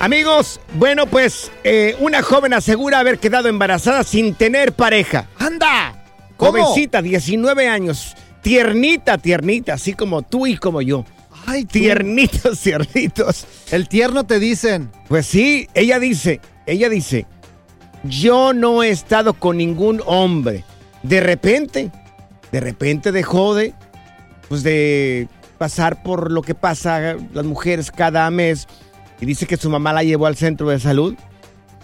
Amigos, bueno, pues eh, una joven asegura haber quedado embarazada sin tener pareja. ¡Anda! ¿Cómo? Jovencita, 19 años. Tiernita, tiernita, así como tú y como yo. Ay, tú. Tiernitos, tiernitos. El tierno te dicen. Pues sí, ella dice, ella dice, yo no he estado con ningún hombre. De repente, de repente dejó de, pues de pasar por lo que pasa las mujeres cada mes. Y dice que su mamá la llevó al centro de salud.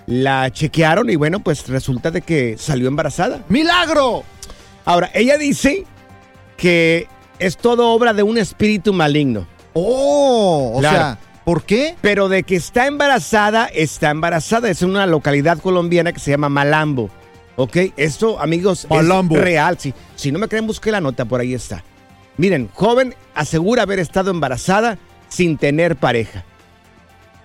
La chequearon y bueno, pues resulta de que salió embarazada. ¡Milagro! Ahora, ella dice que es todo obra de un espíritu maligno. Oh, o Claro. sea, ¿por qué? Pero de que está embarazada, está embarazada. Es en una localidad colombiana que se llama Malambo. ¿Ok? Esto, amigos, Malambo. es real. Si, si no me creen, busque la nota, por ahí está. Miren, joven asegura haber estado embarazada sin tener pareja.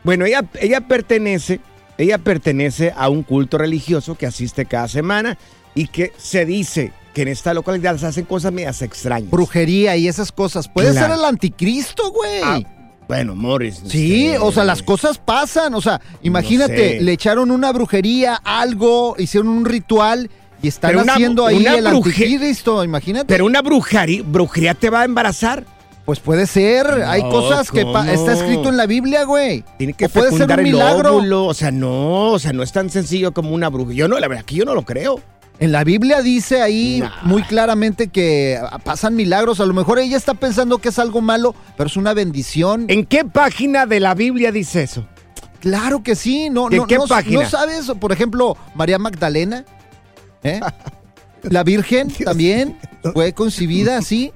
Bueno, ella, ella pertenece, ella pertenece a un culto religioso que asiste cada semana y que se dice que en esta localidad se hacen cosas medias extrañas. Brujería y esas cosas. Puede Claro. ser el anticristo, güey. Ah, bueno, Morris. Sí, este, o sea, las cosas pasan. O sea, imagínate, sé. le echaron una brujería, algo, hicieron un ritual y están una- haciendo ahí una el anticristo, imagínate. Pero una brujería, brujería te va a embarazar. Pues puede ser, hay cosas que está escrito en la Biblia, güey. Tiene que O puede ser un el milagro. óvulo. O sea, no, o sea, no es tan sencillo como una bruja. Yo no, la verdad que yo no lo creo. En la Biblia dice ahí Nah. muy claramente que ah, pasan milagros. A lo mejor ella está pensando que es algo malo, pero es una bendición. ¿En qué página de la Biblia dice eso? Claro que sí. No, ¿De no, qué no- página? ¿No sabes? Por ejemplo, María Magdalena. ¿eh? La Virgen también fue concebida así,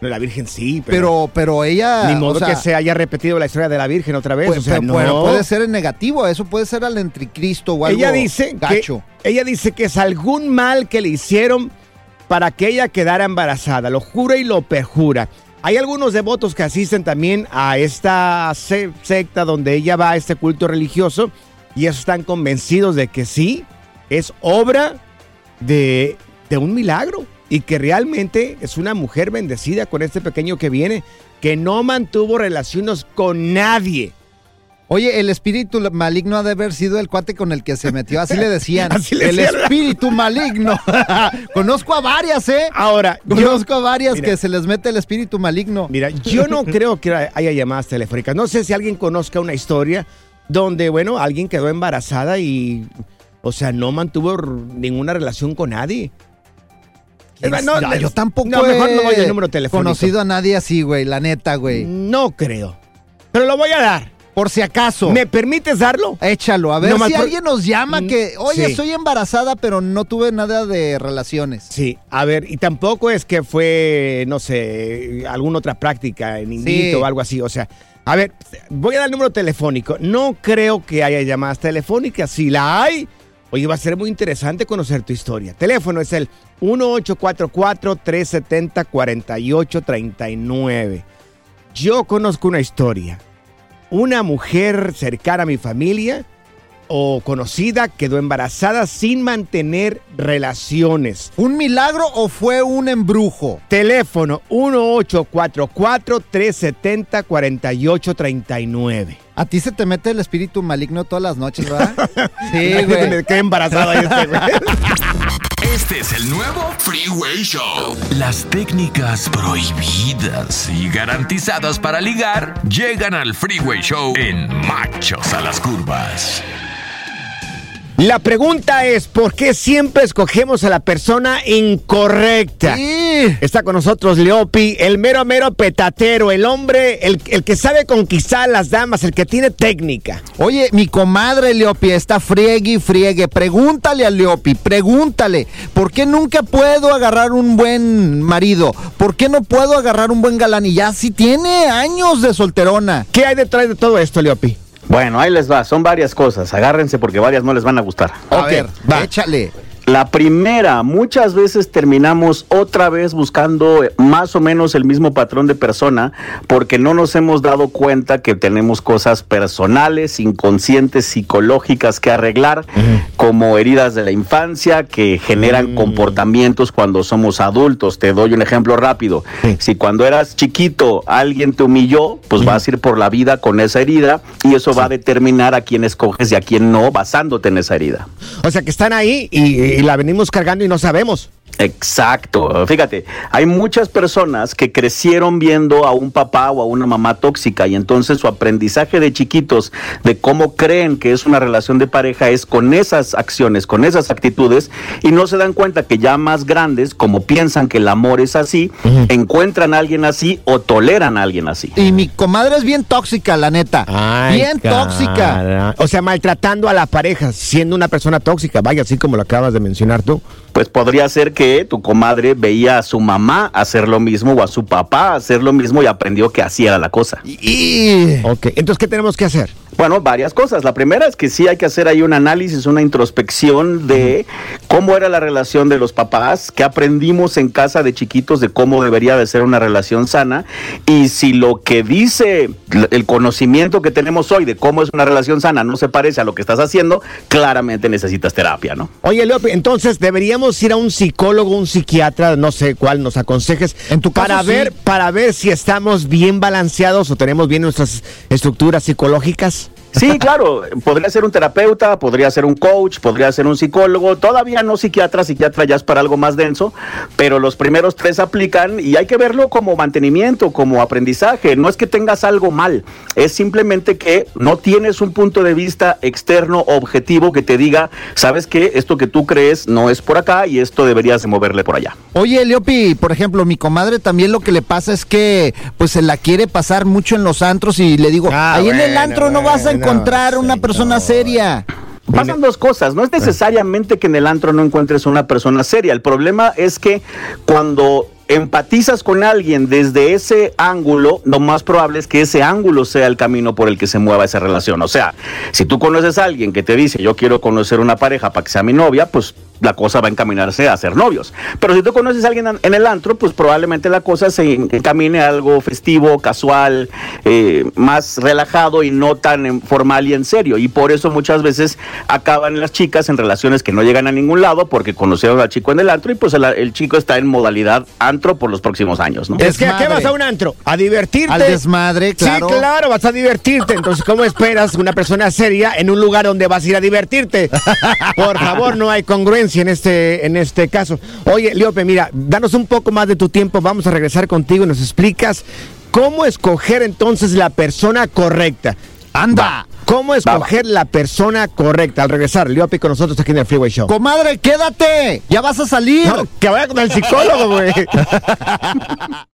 No, la Virgen sí, pero. pero, pero ella. ni modo o sea, que se haya repetido la historia de la Virgen otra vez. pues, o sea, pero- no. pero puede ser en negativo, eso puede ser al anticristo o algo ella dice gacho. que ella dice que es algún mal que le hicieron para que ella quedara embarazada. Lo jura y lo perjura. Hay algunos devotos que asisten también a esta se- secta donde ella va a este culto religioso y están convencidos de que sí es obra de, de un milagro y que realmente es una mujer bendecida con este pequeño que viene que no mantuvo relaciones con nadie. Oye, el espíritu maligno ha de haber sido el cuate con el que se metió, así le decían. Así le el decían. espíritu maligno. Conozco a varias, ¿eh? Ahora, yo- Conozco a varias Mira. que se les mete el espíritu maligno. Mira, yo no creo que haya llamadas telefónicas. No sé si alguien conozca una historia donde, bueno, alguien quedó embarazada y, o sea, no mantuvo ninguna relación con nadie. Más, No, yo tampoco No, mejor no voy al número telefónico. conocido a nadie así, güey, la neta, güey. No creo. Pero lo voy a dar. Por si acaso. ¿Me permites darlo? Échalo, a ver Nomás si por- alguien nos llama que, oye, Sí. estoy embarazada, pero no tuve nada de relaciones. Sí, a ver, y tampoco es que fue, no sé, alguna otra práctica en Indito Sí. o algo así. O sea, a ver, voy a dar el número telefónico. No creo que haya llamadas telefónicas. Si la hay, oye, va a ser muy interesante conocer tu historia. Teléfono es el 1844-370-4839. Yo conozco una historia. Una mujer cercana a mi familia o conocida quedó embarazada sin mantener relaciones. ¿Un milagro o fue un embrujo? Teléfono 1844-370-4839. A ti se te mete el espíritu maligno todas las noches, ¿verdad? sí, Me güey. quedé embarazada este, güey. Este es el nuevo Freeway Show. Las técnicas prohibidas y garantizadas para ligar llegan al Freeway Show en Machos a las Curvas. La pregunta es, ¿por qué siempre escogemos a la persona incorrecta? Sí. Está con nosotros Leopi, el mero mero petatero, el hombre, el, el que sabe conquistar a las damas, el que tiene técnica. Oye, mi comadre Leopi está friegue y friegue. Pregúntale a Leopi, pregúntale. ¿Por qué nunca puedo agarrar un buen marido? ¿Por qué no puedo agarrar un buen galán? Y ya sí tiene años de solterona. ¿Qué hay detrás de todo esto, Leopi? Bueno, ahí les va, son varias cosas, agárrense porque varias no les van a gustar. A Ok, ver, va. échale. La primera, muchas veces terminamos otra vez buscando eh, más o menos el mismo patrón de persona porque no nos hemos dado cuenta que tenemos cosas personales, inconscientes, psicológicas que arreglar, como heridas de la infancia que generan comportamientos cuando somos adultos. Te doy un ejemplo rápido. Si cuando eras chiquito alguien te humilló, pues vas a ir por la vida con esa herida y eso va a determinar a quién escoges y a quién no basándote en esa herida. O sea, que están ahí y, y la venimos cargando y no sabemos. Exacto. Fíjate, hay muchas personas que crecieron viendo a un papá o a una mamá tóxica y entonces su aprendizaje de chiquitos de cómo creen que es una relación de pareja es con esas acciones, con esas actitudes y no se dan cuenta que ya más grandes, como piensan que el amor es así, encuentran a alguien así o toleran a alguien así. Y mi comadre es bien tóxica, la neta. bien tóxica. O sea, maltratando a la pareja, siendo una persona tóxica. Vaya, así como lo acabas de mencionar tú. Pues podría ser que tu comadre veía a su mamá hacer lo mismo o a su papá hacer lo mismo y aprendió que así era la cosa. Y... Ok, entonces, ¿qué tenemos que hacer? Bueno, varias cosas. La primera es que sí hay que hacer ahí un análisis, una introspección de cómo era la relación de los papás, qué aprendimos en casa de chiquitos de cómo debería de ser una relación sana y si lo que dice el conocimiento que tenemos hoy de cómo es una relación sana no se parece a lo que estás haciendo, claramente necesitas terapia, ¿no? Oye, Leopi, entonces deberíamos ir a un psicólogo, un psiquiatra, no sé cuál nos aconsejes, En tu caso, para sí. ver, para ver si estamos bien balanceados o tenemos bien nuestras estructuras psicológicas. Sí, claro, podría ser un terapeuta, podría ser un coach, podría ser un psicólogo, todavía no psiquiatra, psiquiatra ya es para algo más denso, pero los primeros tres aplican y hay que verlo como mantenimiento, como aprendizaje, no es que tengas algo mal, es simplemente que no tienes un punto de vista externo objetivo que te diga, sabes que esto que tú crees no es por acá y esto deberías de moverle por allá. Oye, Leopi, por ejemplo, mi comadre también lo que le pasa es que pues se la quiere pasar mucho en los antros y le digo, Ah, ahí en el bueno, antro no vas a encontrar una persona seria. Pasan dos cosas. No es necesariamente que en el antro no encuentres una persona seria. El problema es que cuando empatizas con alguien desde ese ángulo, lo más probable es que ese ángulo sea el camino por el que se mueva esa relación. O sea, si tú conoces a alguien que te dice, yo quiero conocer una pareja para que sea mi novia, pues la cosa va a encaminarse a ser novios. Pero si tú conoces a alguien en el antro, pues probablemente la cosa se encamine a algo festivo, casual, eh, más relajado y no tan en- formal y en serio. Y por eso muchas veces acaban las chicas en relaciones que no llegan a ningún lado porque conocieron al chico en el antro y pues el, el chico está en modalidad antro por los próximos años, ¿no? Es que ¿a qué vas a un antro? A divertirte. Al desmadre, claro. Sí, claro, vas a divertirte. Entonces, ¿cómo esperas una persona seria en un lugar donde vas a ir a divertirte? Por favor, no hay congruencia en este, en este caso. Oye, Leope, mira, danos un poco más de tu tiempo. Vamos a regresar contigo y nos explicas cómo escoger entonces la persona correcta. Anda. ¿Cómo escoger la persona correcta? Al regresar, Leope con nosotros aquí en el Freeway Show. Comadre, quédate. Ya vas a salir. No, que vaya con el psicólogo, güey.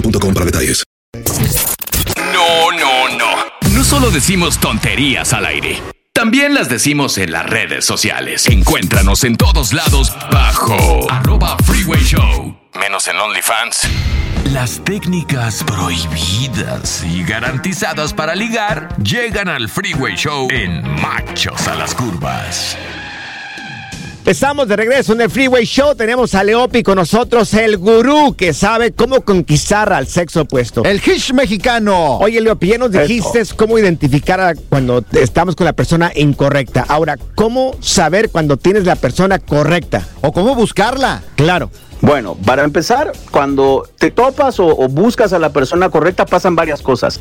boostmobile.com para detalles. No, no, no. No solo decimos tonterías al aire. También las decimos en las redes sociales. Encuéntranos en todos lados bajo arroba freeway show. Menos en OnlyFans. Las técnicas prohibidas y garantizadas para ligar llegan al freeway show en Machos a las Curvas. Estamos de regreso en el Freeway Show. Tenemos a Leopi con nosotros, el gurú que sabe cómo conquistar al sexo opuesto. El Hish mexicano. Oye, Leopi, ya nos dijiste cómo identificar a cuando estamos con la persona incorrecta. Ahora, ¿cómo saber cuando tienes la persona correcta? O cómo buscarla. Claro. Bueno, para empezar, cuando te topas o, o buscas a la persona correcta pasan varias cosas.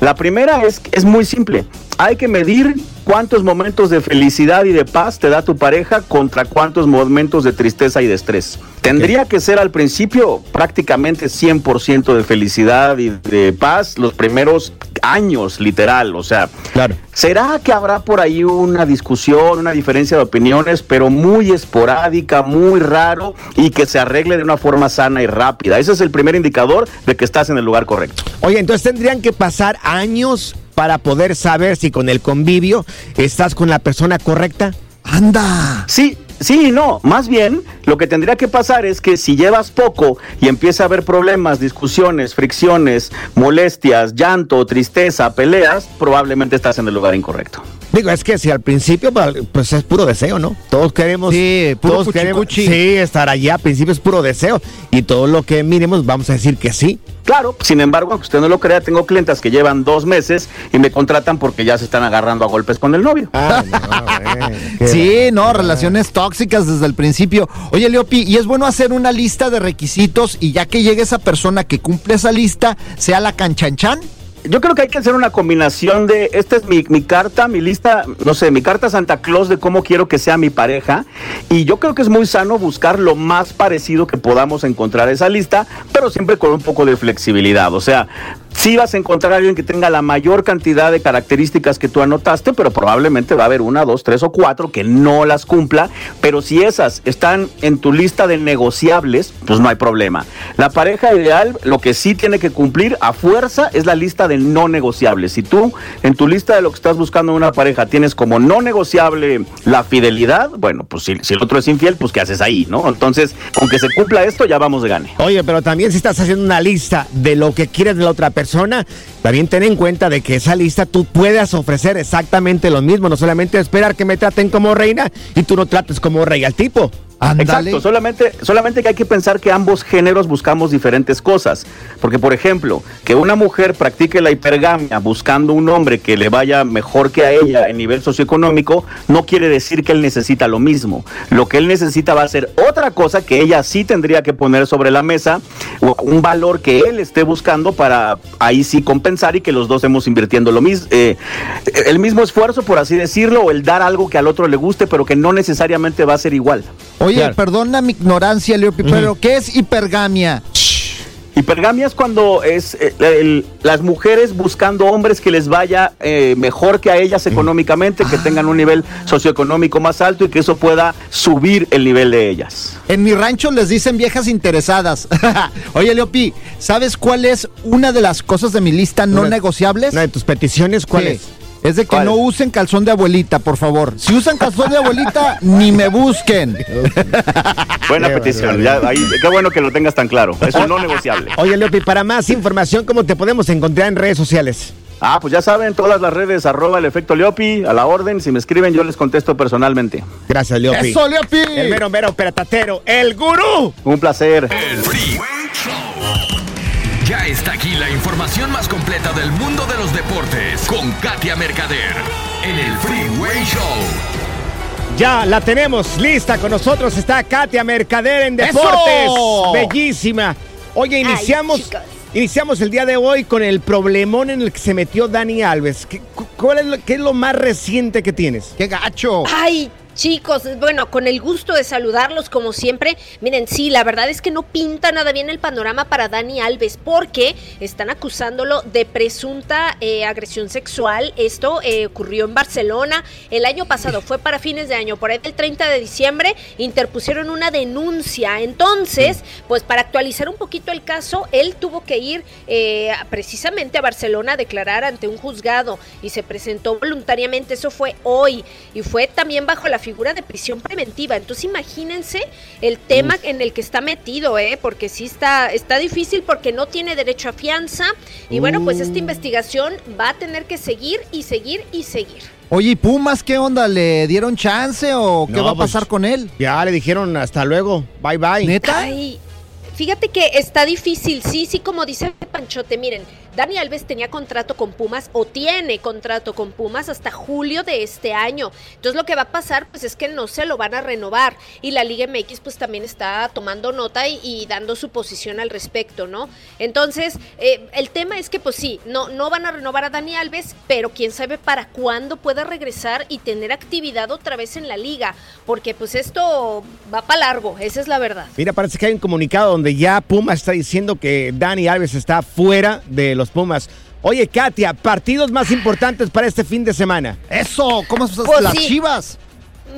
La primera es, es muy simple. Hay que medir cuántos momentos de felicidad y de paz te da tu pareja contra cuántos momentos de tristeza y de estrés. Tendría que ser al principio prácticamente 100% de felicidad y de paz los primeros años, literal. O sea, Claro. ¿será que habrá por ahí una discusión, una diferencia de opiniones, pero muy esporádica, muy raro y que se arregle de una forma sana y rápida? Ese es el primer indicador de que estás en el lugar correcto. Oye, entonces tendrían que pasar años para poder saber si con el convivio estás con la persona correcta. Anda. Sí, sí y no. Más bien, lo que tendría que pasar es que si llevas poco y empieza a haber problemas, discusiones, fricciones, molestias, llanto, tristeza, peleas, probablemente estás en el lugar incorrecto. Digo, es que si al principio pues es puro deseo, ¿no? Todos queremos, Sí, puro todos queremos, sí, estar allá. Al principio es puro deseo y todo lo que miremos vamos a decir que sí. Claro, sin embargo, aunque usted no lo crea, tengo clientes que llevan dos meses y me contratan porque ya se están agarrando a golpes con el novio. Ah, no, güey, qué Sí, no, relaciones tóxicas desde el principio. Oye, Leopi, y es bueno hacer una lista de requisitos y ya que llegue esa persona que cumple esa lista, sea la canchanchan. Yo creo que hay que hacer una combinación de, esta es mi, mi carta, mi lista, no sé, mi carta Santa Claus de cómo quiero que sea mi pareja. Y yo creo que es muy sano buscar lo más parecido que podamos encontrar esa lista, pero siempre con un poco de flexibilidad. O sea, sí vas a encontrar a alguien que tenga la mayor cantidad de características que tú anotaste, pero probablemente va a haber una, dos, tres o cuatro que no las cumpla. Pero si esas están en tu lista de negociables, pues no hay problema. La pareja ideal, lo que sí tiene que cumplir a fuerza es la lista de no negociables. Si tú en tu lista de lo que estás buscando en una pareja tienes como no negociable la fidelidad, bueno, pues si, el otro es infiel, pues ¿qué haces ahí, no? Entonces, aunque se cumpla esto, ya vamos de gane. Oye, pero también si estás haciendo una lista de lo que quieres de la otra persona, también ten en cuenta de que esa lista tú puedas ofrecer exactamente lo mismo, no solamente esperar que me traten como reina y tú no trates como rey al tipo. Exacto, solamente, solamente que hay que pensar que ambos géneros buscamos diferentes cosas. Porque, por ejemplo, que una mujer practique la hipergamia buscando un hombre que le vaya mejor que a ella en nivel socioeconómico, no quiere decir que él necesita lo mismo. Lo que él necesita va a ser otra cosa que ella sí tendría que poner sobre la mesa, o un valor que él esté buscando para ahí sí compensar y que los dos estemos invirtiendo lo mismo, eh, el mismo esfuerzo, por así decirlo, o el dar algo que al otro le guste, pero que no necesariamente va a ser igual. Oye, perdona mi ignorancia, Leopi, pero ¿qué es hipergamia? Hipergamia es cuando es eh, el- las mujeres buscando hombres que les vaya eh, mejor que a ellas económicamente, que tengan un nivel socioeconómico más alto y que eso pueda subir el nivel de ellas. En mi rancho les dicen viejas interesadas. Oye, Leopi, ¿sabes cuál es una de las cosas de mi lista no Una- negociables? Una de tus peticiones, ¿cuál Sí. es? Es de que ¿Cuál? no usen calzón de abuelita, por favor. Si usan calzón de abuelita, ni me busquen. Buena Qué petición, ya, ahí, qué bueno que lo tengas tan claro. Es un no negociable. Oye, Leopi, para más información, ¿cómo te podemos encontrar en redes sociales? Ah, pues ya saben, todas las redes, arroba el efecto Leopi, a la orden. Si me escriben, yo les contesto personalmente. Gracias, Leopi. ¡Eso, Leopi! El mero mero peratatero, el gurú. Un placer. El Freeway Show. Ya está aquí la información más completa del mundo de los deportes con Katia Mercader en el Freeway Show. Ya la tenemos lista con nosotros. Está Katia Mercader en ¡Eso! Deportes. Bellísima. Oye, iniciamos, iniciamos el día de hoy con el problemón en el que se metió Dani Alves. ¿Qué, cu- cuál es lo, qué es lo más reciente que tienes? ¡Qué gacho! Ay, chicos, bueno, con el gusto de saludarlos como siempre. Miren, sí, la verdad es que no pinta nada bien el panorama para Dani Alves porque están acusándolo de presunta eh, agresión sexual. Esto eh, ocurrió en Barcelona el año pasado, fue para fines de año, por ahí el 30 de diciembre interpusieron una denuncia. Entonces, pues para actualizar un poquito el caso, él tuvo que ir eh, precisamente a Barcelona a declarar ante un juzgado y se presentó voluntariamente, eso fue hoy, y fue también bajo la figura de prisión preventiva. Entonces imagínense el tema en el que está metido, ¿eh? porque sí está, está difícil porque no tiene derecho a fianza y bueno, pues esta investigación va a tener que seguir y seguir y seguir. Oye, ¿y Pumas qué onda? ¿Le dieron chance o qué No, va a pues, pasar con él? Ya le dijeron hasta luego. Bye bye. ¿Neta? Ay, fíjate que está difícil, sí, sí, como dice Panchote, miren, Dani Alves tenía contrato con Pumas o tiene contrato con Pumas hasta julio de este año. Entonces lo que va a pasar pues es que no se lo van a renovar y la Liga MX pues también está tomando nota y, dando su posición al respecto, ¿no? Entonces eh, el tema es que pues sí, no, no van a renovar a Dani Alves, pero quién sabe para cuándo pueda regresar y tener actividad otra vez en la liga, porque pues esto va para largo, esa es la verdad. Mira, parece que hay un comunicado donde ya Pumas está diciendo que Dani Alves está fuera de los Pumas. Oye, Katia, partidos más importantes para este fin de semana. Eso, ¿cómo estás? Pues las sí. chivas?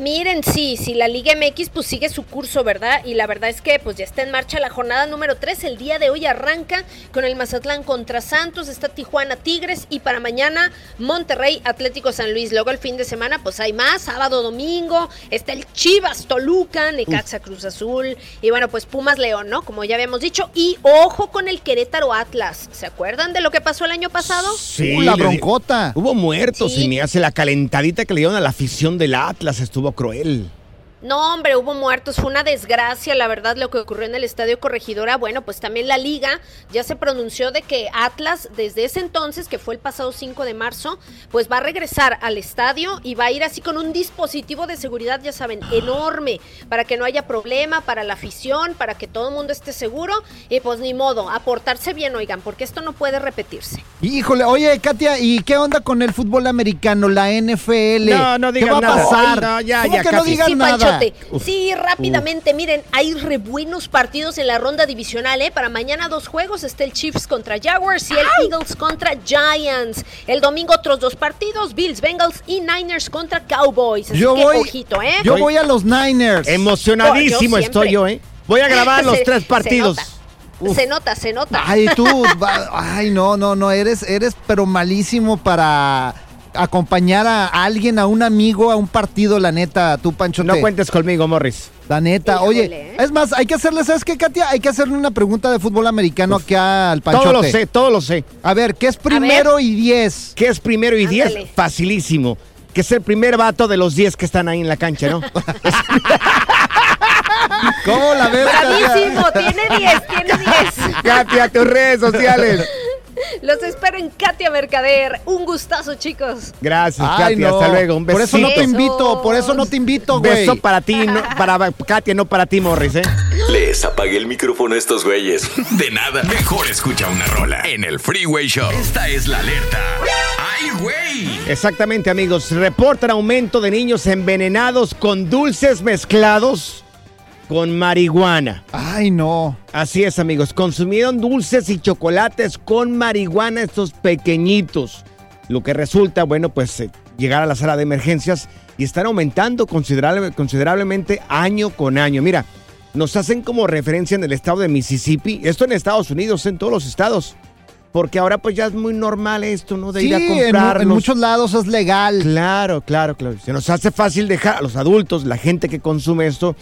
Miren, sí, sí, la Liga MX pues sigue su curso, ¿verdad? Y la verdad es que pues ya está en marcha la jornada número 3. El día de hoy arranca con el Mazatlán contra Santos, está Tijuana Tigres y para mañana Monterrey Atlético San Luis. Luego el fin de semana pues hay más, sábado, domingo, está el Chivas Toluca, Necaxa Cruz Azul y bueno pues Pumas León, ¿no? Como ya habíamos dicho. Y ojo con el Querétaro Atlas. ¿Se acuerdan de lo que pasó el año pasado? Sí, Uh, la broncota. Hubo muertos Sí. y me hace la calentadita que le dieron a la afición del Atlas. Estuvo cruel. No, hombre, hubo muertos, fue una desgracia, la verdad, lo que ocurrió en el Estadio Corregidora. Bueno, pues también la liga ya se pronunció de que Atlas, desde ese entonces, que fue el pasado 5 de marzo, pues va a regresar al estadio y va a ir así con un dispositivo de seguridad, ya saben, enorme, para que no haya problema, para la afición, para que todo el mundo esté seguro. Y pues ni modo, a portarse bien, oigan, porque esto no puede repetirse. Híjole, oye, Katia, ¿y qué onda con el fútbol americano, la NFL? No, no ¿Qué digas va a nada. pasar? No, ya, ¿Cómo ya, que no Sí, nada? Sí, rápidamente, miren, hay re buenos partidos en la ronda divisional, ¿eh? Para mañana dos juegos, está el Chiefs contra Jaguars y el Eagles contra Giants. El domingo otros dos partidos, Bills, Bengals y Niners contra Cowboys. Así Yo que voy, ojito, ¿eh? yo voy a los Niners. Emocionadísimo Oh, yo estoy yo, ¿eh? Voy a grabar los Se- tres se partidos. nota. Se nota, se nota. Ay, tú, ay, no, no, no, eres, eres pero malísimo para acompañar a alguien, a un amigo, a un partido, la neta, tú, Pancho. No cuentes conmigo, Morris. La neta, Híjole, oye, ¿eh? es más, hay que hacerle, ¿sabes qué, Katia? Hay que hacerle una pregunta de fútbol americano aquí al Panchote. Todo lo sé, todo lo sé. A ver, ¿qué es primero y diez? ¿Qué es primero y diez? Facilísimo. Que es el primer vato de los diez que están ahí en la cancha, ¿no? ¿Cómo la ves? Bravísimo, tiene 10, tiene 10. Katia, tus redes sociales. Los espero en Katia Mercader. Un gustazo, chicos. Gracias, Ay, Katia. no. Hasta luego. Un beso. Por eso no te invito, por eso no te invito, güey. Beso para ti, no, para Katia, no para ti, Morris, ¿eh? Les apagué el micrófono a estos güeyes. De nada, mejor escucha una rola en el Freeway Show. Esta es la alerta. ¡Ay, güey! Exactamente, amigos. Reportan aumento de niños envenenados con dulces mezclados con marihuana. Ay, no. Así es, amigos. Consumieron dulces y chocolates con marihuana estos pequeñitos. Lo que resulta, bueno, pues eh, llegar a la sala de emergencias y están aumentando considerable- considerablemente año con año. Mira, nos hacen como referencia en el estado de Mississippi, esto en Estados Unidos, en todos los estados. Porque ahora pues ya es muy normal esto, ¿no? De Sí, ir a en comprarlos. en muchos lados es legal. Claro, claro, claro. Se nos hace fácil dejar a los adultos, la gente que consume esto,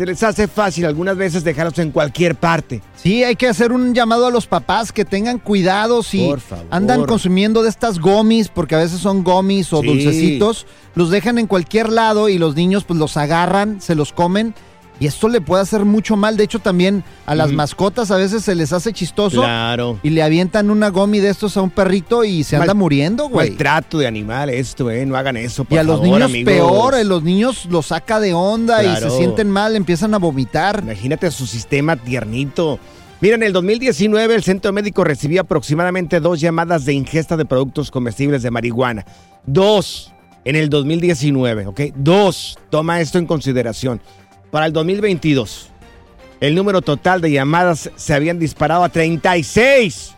se les hace fácil algunas veces dejarlos en cualquier parte. Sí, hay que hacer un llamado a los papás que tengan cuidado si andan consumiendo de estas gomis, porque a veces son gomis o Sí. dulcecitos, los dejan en cualquier lado y los niños pues los agarran, se los comen y esto le puede hacer mucho mal. De hecho también a las mascotas a veces se les hace chistoso Claro. y le avientan una gomi de estos a un perrito y se Mal- anda muriendo, güey. Maltrato de animal esto, ¿eh? No hagan eso, por Y a los niños amigos. peor, eh, los niños los saca de onda y se sienten mal, empiezan a vomitar. Imagínate su sistema tiernito. Mira, en el 2019 el centro médico recibió aproximadamente dos llamadas de ingesta de productos comestibles de marihuana. Dos en el 2019, ¿ok? Dos. Toma esto en consideración. Para el 2022, el número total de llamadas se habían disparado a 36.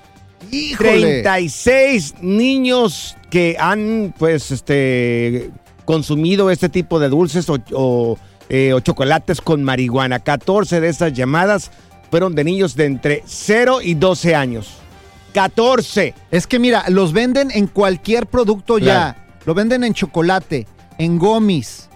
¡Híjole! 36 niños que han, pues, este, consumido este tipo de dulces o, o, eh, o chocolates con marihuana. 14 de estas llamadas fueron de niños de entre 0 y 12 años. 14. Es que mira, los venden en cualquier producto Claro. ya. Lo venden en chocolate, en gomis.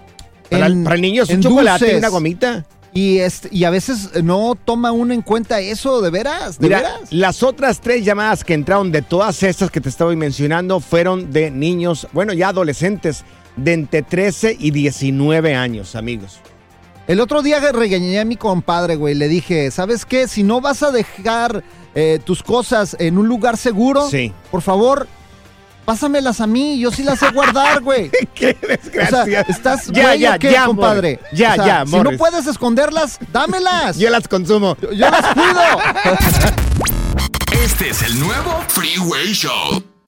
Para, en- el, para el niño es en un chocolate y una gomita. Y, este, y a veces no toma uno en cuenta eso, de veras, de Mira, veras. las otras tres llamadas que entraron de todas estas que te estaba mencionando fueron de niños, bueno, ya adolescentes, de entre 13 y 19 años, amigos. El otro día regañé a mi compadre, güey. Le dije, ¿sabes qué? Si no vas a dejar eh, tus cosas en un lugar seguro, Sí. por favor, pásamelas a mí. Yo sí las sé guardar, güey. ¡Qué O sea, desgracia! estás Ya, güey, ya, ¿o qué, ya, compadre. Morris. Ya, O sea, ya, Si no puedes esconderlas, dámelas. Yo las consumo. Yo, yo las cuido. Este es el nuevo Freeway Show.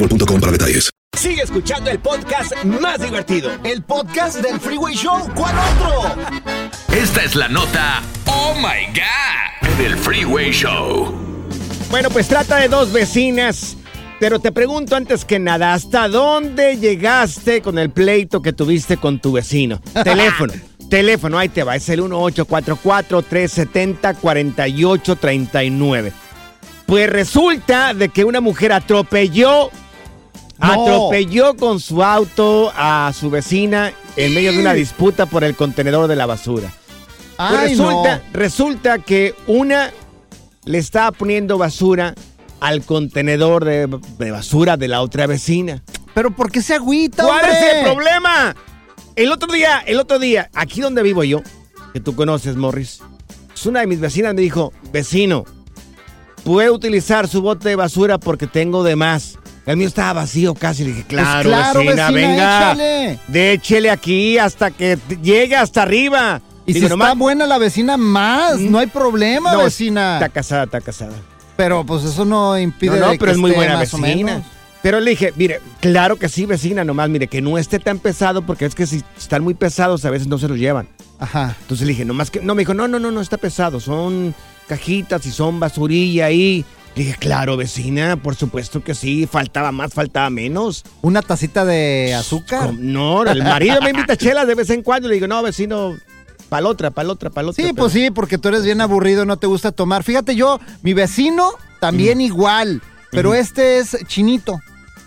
boostmobile.com para detalles. Sigue escuchando el podcast más divertido. El podcast del Freeway Show. ¿Cuál otro? Esta es la nota Oh My God del Freeway Show. Bueno, pues trata de dos vecinas. Pero te pregunto antes que nada, ¿hasta dónde llegaste con el pleito que tuviste con tu vecino? Teléfono, teléfono, ahí te va, es el 1844-370-4839. Pues resulta de que una mujer atropelló, No. atropelló con su auto a su vecina en medio de una disputa por el contenedor de la basura. Pues Ay, resulta, no. resulta que una le estaba poniendo basura al contenedor de, de basura de la otra vecina. Pero ¿por qué se agüita, ¿Cuál hombre? es el problema? El otro día, el otro día, aquí donde vivo yo, que tú conoces, Morris, una de mis vecinas me dijo, vecino, puede utilizar su bote de basura porque tengo de más. El mío estaba vacío casi. Le dije, claro, Pues claro, vecina, vecina, venga. échale. Déchele aquí hasta que llegue hasta arriba. Y Digo, si nomás- está buena la vecina, más. No hay problema, No, vecina. Está casada, está casada. Pero pues eso no impide No, no, de pero que es muy buena vecina. Pero le dije, mire, claro que sí, vecina, nomás, mire, que no esté tan pesado, porque es que si están muy pesados, a veces no se los llevan. Ajá. Entonces le dije, nomás que. No, me dijo, no, no, no, no está pesado. Son cajitas y son basurilla ahí. Le dije, claro, vecina, por supuesto que sí. Faltaba más, faltaba menos. ¿Una tacita de azúcar? No, el marido me invita a chelas de vez en cuando. Le digo, no, vecino, para otra, para otra, para otra. Sí, pues sí, porque tú eres bien aburrido, no te gusta tomar. Fíjate, yo, mi vecino también igual, pero este es chinito.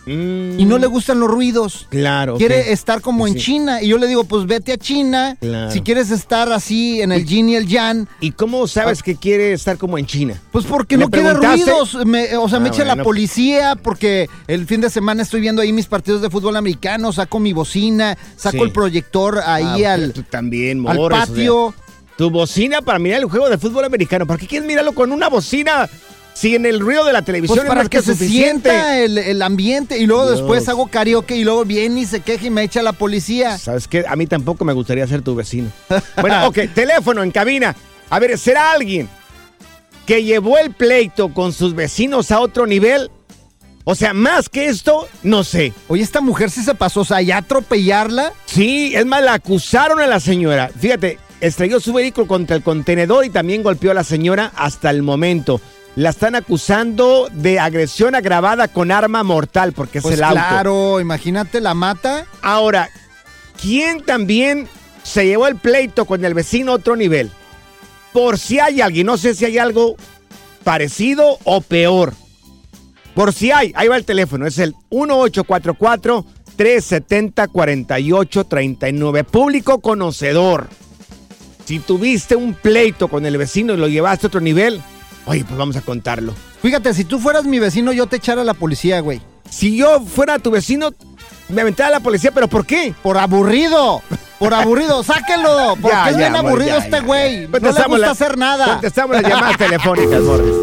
Y no le gustan los ruidos. Mm. Claro. Quiere estar como en. China. Y yo le digo, pues vete a China. Claro. Si quieres estar así en el yin y el yang. ¿Y cómo sabes que quiere estar como en China? Pues porque ¿Le no quiere ruidos. me- o sea, me Ah, echa la bueno. policía porque el fin de semana estoy viendo ahí mis partidos de fútbol americano. Saco mi bocina, saco Sí. el proyector ahí Ah, al, tú también, al morres, o sea, patio. tu bocina para mirar el juego de fútbol americano. ¿Para qué quieres mirarlo con una bocina si en el ruido de la televisión Pues es para más que, se suficiente? sienta el, el ambiente y luego Dios. después hago karaoke y luego viene y se queja y me echa la policía. ¿Sabes qué? A mí tampoco me gustaría ser tu vecino. Bueno, ok, teléfono en cabina. A ver, ¿será alguien que llevó el pleito con sus vecinos a otro nivel? O sea, más que esto, no sé. Oye, esta mujer sí se pasó, o sea, ya atropellarla. Sí, es más, la acusaron a la señora. Fíjate, estrelló su vehículo contra el contenedor y también golpeó a la señora hasta el momento. La están acusando de agresión agravada con arma mortal porque es Pues el auto. claro, imagínate la mata. Ahora, ¿quién también se llevó el pleito con el vecino a otro nivel? Por si hay alguien, no sé si hay algo parecido o peor. Por si hay, ahí va el teléfono, es el 1844-370-4839. Público conocedor. Si tuviste un pleito con el vecino y lo llevaste a otro nivel, oye, pues vamos a contarlo. Fíjate, si tú fueras mi vecino, yo te echara a la policía, güey. Si yo fuera tu vecino, me aventara a la policía, ¿pero por qué? Por aburrido. Por aburrido, sáquenlo. Porque Ya, es ya, bien amor, aburrido ya, este ya. güey. No le gusta la- hacer nada. Contestamos las llamadas telefónicas, Morris.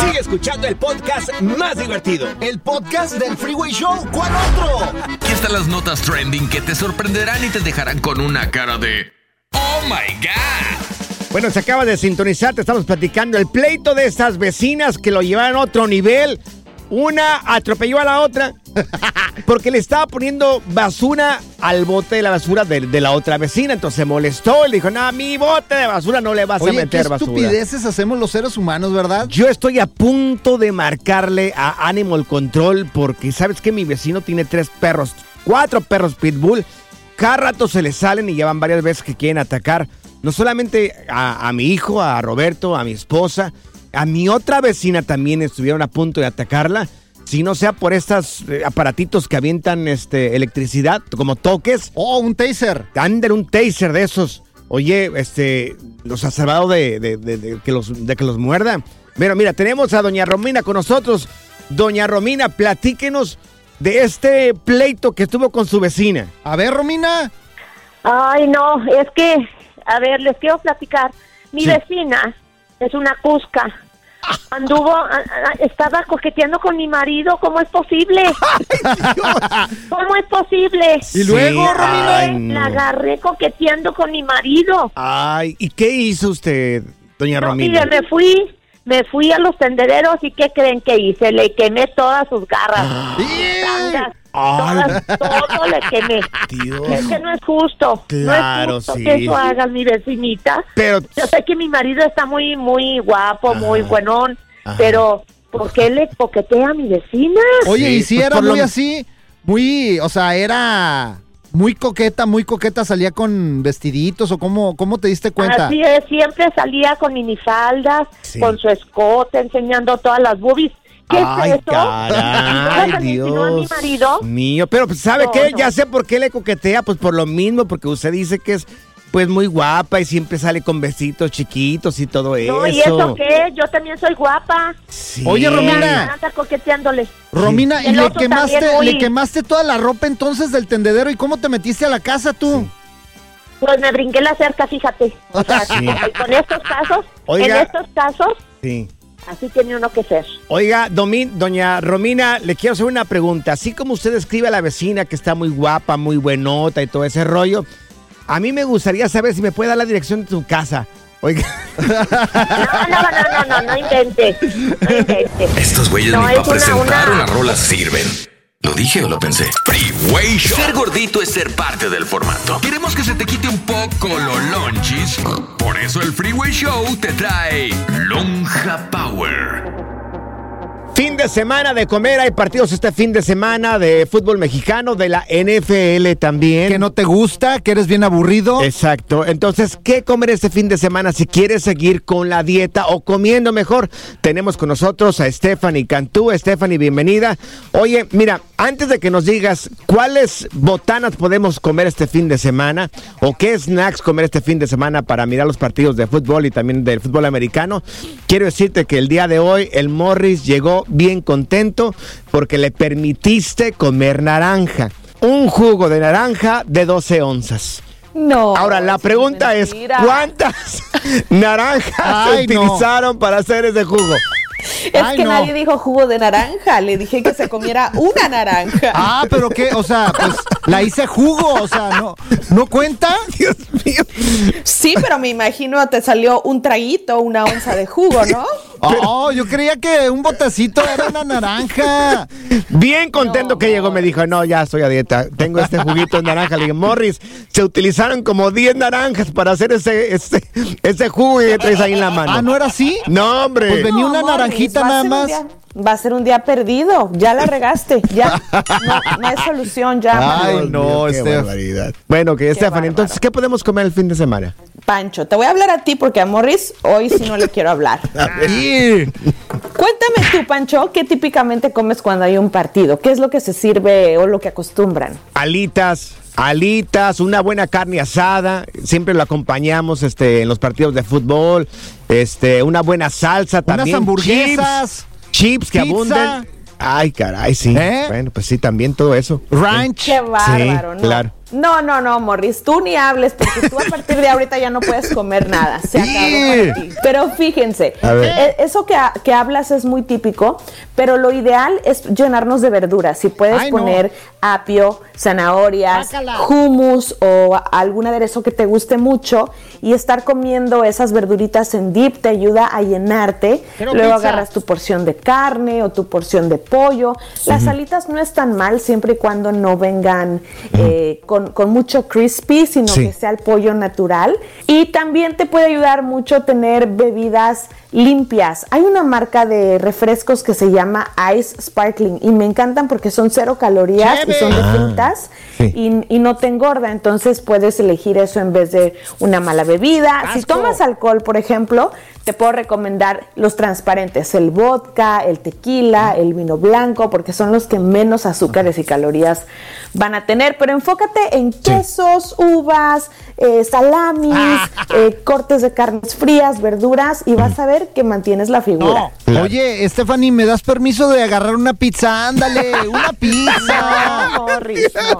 Sigue escuchando el podcast más divertido. El podcast del Freeway Show. ¿Cuál otro? Aquí están las notas trending que te sorprenderán y te dejarán con una cara de ¡Oh my God! Bueno, se acaba de sintonizar, te estamos platicando el pleito de estas vecinas que lo llevaron a otro nivel. Una atropelló a la otra porque le estaba poniendo basura al bote de la basura de, de la otra vecina. Entonces se molestó y le dijo, no, mi bote de basura no le vas a Oye, qué meter basura. estupideces hacemos los seres humanos, ¿verdad? Yo estoy a punto de marcarle a Animal Control porque sabes que mi vecino tiene tres perros, cuatro perros pitbull. Cada rato se le salen y llevan varias veces que quieren atacar. No solamente a, a mi hijo, a Roberto, a mi esposa, a mi otra vecina también estuvieron a punto de atacarla. Si no sea por estos eh, aparatitos que avientan este, electricidad, como toques. Oh, un taser. Anden un taser de esos. Oye, este, los ha salvado de, de- de- de que los, de que los muerdan. Pero mira, tenemos a doña Romina con nosotros. Doña Romina, platíquenos de este pleito que tuvo con su vecina. A ver, Romina. Ay, no, es que, a ver, les quiero platicar. Mi Sí. vecina es una cusca. Anduvo, estaba coqueteando con mi marido. ¿Cómo es posible? ¿Cómo es posible? Y luego, Sí, Romina. ay, no. La agarré coqueteando con mi marido. Ay, ¿y qué hizo usted, doña No, Romina? mire, me fui, me fui a los tendederos y ¿qué creen que hice? Le quemé todas sus garras. Ay. Todas, todo le quemé. Dios. Es que no es justo. Claro, no es justo sí. que eso haga mi vecinita. Pero- Yo sé que mi marido está muy, muy guapo, muy buenón, Ajá. pero ¿por qué le coquetea a mi vecina? Oye, y si pues era por lo- muy así, muy, o sea, era muy coqueta, muy coqueta, salía con vestiditos o cómo, cómo te diste cuenta. Así es, siempre salía con minifaldas, Sí. con su escote, enseñando todas las boobies. ¿Qué Ay, es eso? caray, ¿No se le insinuó a mi Dios marido? mío. Pero, pues, ¿sabe No, qué? no. Ya sé por qué le coquetea. Pues por lo mismo, porque usted dice que es, pues, muy guapa y siempre sale con vestitos chiquitos y todo eso. No, ¿y eso qué? Yo también soy guapa. Oye, Romina. Anda coqueteándole. Romina, y le quemaste, le quemaste toda la ropa entonces del tendedero. ¿Y cómo te metiste a la casa tú? Pues me brinqué la cerca, fíjate. O sea, Sí. con estos casos, Oiga. en estos casos, Sí. Así tiene uno que ser. Oiga, Domin- doña Romina, le quiero hacer una pregunta. Así como usted describe a la vecina que está muy guapa, muy buenota y todo ese rollo, a mí me gustaría saber si me puede dar la dirección de tu casa. Oiga. No, no, no, no, no, no. No. Estos güeyes No, ni para una- presentar una- una rola sirven. ¿Lo dije o lo pensé? Freeway Show. Ser gordito es ser parte del formato. Queremos que se te quite un poco los lonchis. Por eso el Freeway Show te trae Lonja Power. Fin de semana de comer, hay partidos este fin de semana de fútbol mexicano, de la NFL también. ¿Que no te gusta? ¿Que eres bien aburrido? Exacto. Entonces, ¿qué comer este fin de semana si quieres seguir con la dieta o comiendo mejor? Tenemos con nosotros a Stephanie Cantú. Stephanie, bienvenida. Oye, mira, antes de que nos digas cuáles botanas podemos comer este fin de semana o qué snacks comer este fin de semana para mirar los partidos de fútbol y también del fútbol americano, quiero decirte que el día de hoy el Morris llegó bien contento porque le permitiste comer naranja. Un jugo de naranja de 12 onzas. No. Ahora, la pregunta es, mentira. ¿cuántas naranjas Ay, se no. utilizaron para hacer ese jugo? Es Ay, que no. nadie dijo jugo de naranja. Le dije que se comiera una naranja. Ah, pero qué, o sea, pues la hice jugo, o sea, no, ¿no cuenta? Dios mío. Sí, pero me imagino te salió un traguito, una onza de jugo, ¿no? Oh, yo creía que un botecito era una naranja. Bien contento que llegó, me dijo, no, ya estoy a dieta, tengo este juguito de naranja. Le dije, Morris, se utilizaron como 10 naranjas para hacer ese, ese, ese jugo que traes ahí en la mano. Ah, ¿no era así? No, hombre. Pues venía una Morris, naranjita nada más. día- va a ser un día perdido. Ya la regaste. Ya. No, no hay solución ya. Ay, Dios no, barbaridad. Bueno, que Stephanie, bárbaro. entonces, ¿qué podemos comer el fin de semana? Pancho, te voy a hablar a ti porque a Morris hoy sí no le quiero hablar. Cuéntame tú, Pancho, ¿qué típicamente comes cuando hay un partido? ¿Qué es lo que se sirve o lo que acostumbran? alitas, alitas, una buena carne asada, siempre lo acompañamos este en los partidos de fútbol, este una buena salsa Unas también, hamburguesas, chips, chips que pizza. abundan. Ay, caray, sí. ¿Eh? Bueno, pues sí, también todo eso. Ranch. Qué bárbaro, Sí, ¿no? claro. No, no, no, Morris, tú ni hables porque tú a partir de ahorita ya no puedes comer nada. Se acabó para ti. Pero fíjense, eh, eso que, ha- que hablas es muy típico, pero lo ideal es llenarnos de verduras. Si puedes Ay, no. poner apio, zanahorias, hummus o algún aderezo que te guste mucho y estar comiendo esas verduritas en dip te ayuda a llenarte. Luego pizza. agarras tu porción de carne o tu porción de pollo. Las alitas no están mal siempre y cuando no vengan eh, con, con mucho crispy, sino Sí. que sea el pollo natural. Y también te puede ayudar mucho tener bebidas limpias. Hay una marca de refrescos que se llama Ice Sparkling y me encantan porque son cero calorías y son de Ah, frutas sí. y, y no te engorda. Entonces puedes elegir eso en vez de una mala bebida. Si tomas alcohol, por ejemplo, te puedo recomendar los transparentes, el vodka, el tequila, el vino blanco, porque son los que menos azúcares y calorías van a tener. Pero enfócate en quesos, uvas, eh, salamis, eh, cortes de carnes frías, verduras y vas a ver que mantienes la figura. No. Oye, Stephanie, ¿me das permiso de agarrar una pizza? Ándale, una pizza. No, Morris, no.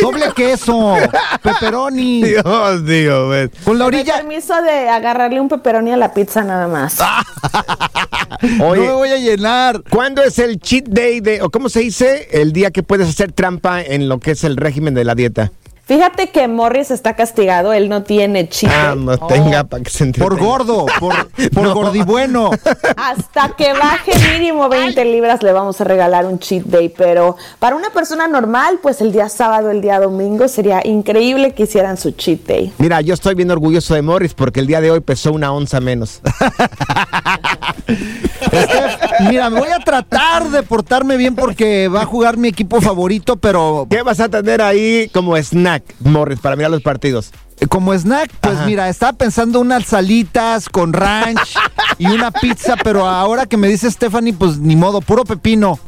Doble queso, pepperoni. Dios mío, ves. Con la orilla. permiso de agarrarle un pepperoni a la pizza nada más. No Oye, me voy a llenar. ¿cuándo es el cheat day de, o cómo se dice, el día que puedes hacer trampa en lo que es el régimen de la dieta? Julieta. Fíjate que Morris está castigado, él no tiene chiste. Ah, no tenga para que se Por entretenga. gordo, por, por gordibueno. Hasta que baje mínimo 20 libras le vamos a regalar un cheat day, pero para una persona normal, pues el día sábado, el día domingo sería increíble que hicieran su cheat day. Mira, yo estoy bien orgulloso de Morris porque el día de hoy pesó una onza menos. Steph, mira, me voy a tratar de portarme bien porque va a jugar mi equipo favorito, pero ¿Qué vas a tener ahí como snack, Morris, para mirar los partidos? eh, como snack, pues Ajá. mira, estaba pensando unas salitas con ranch y una pizza, pero ahora que me dice Stephanie, pues ni modo, puro pepino.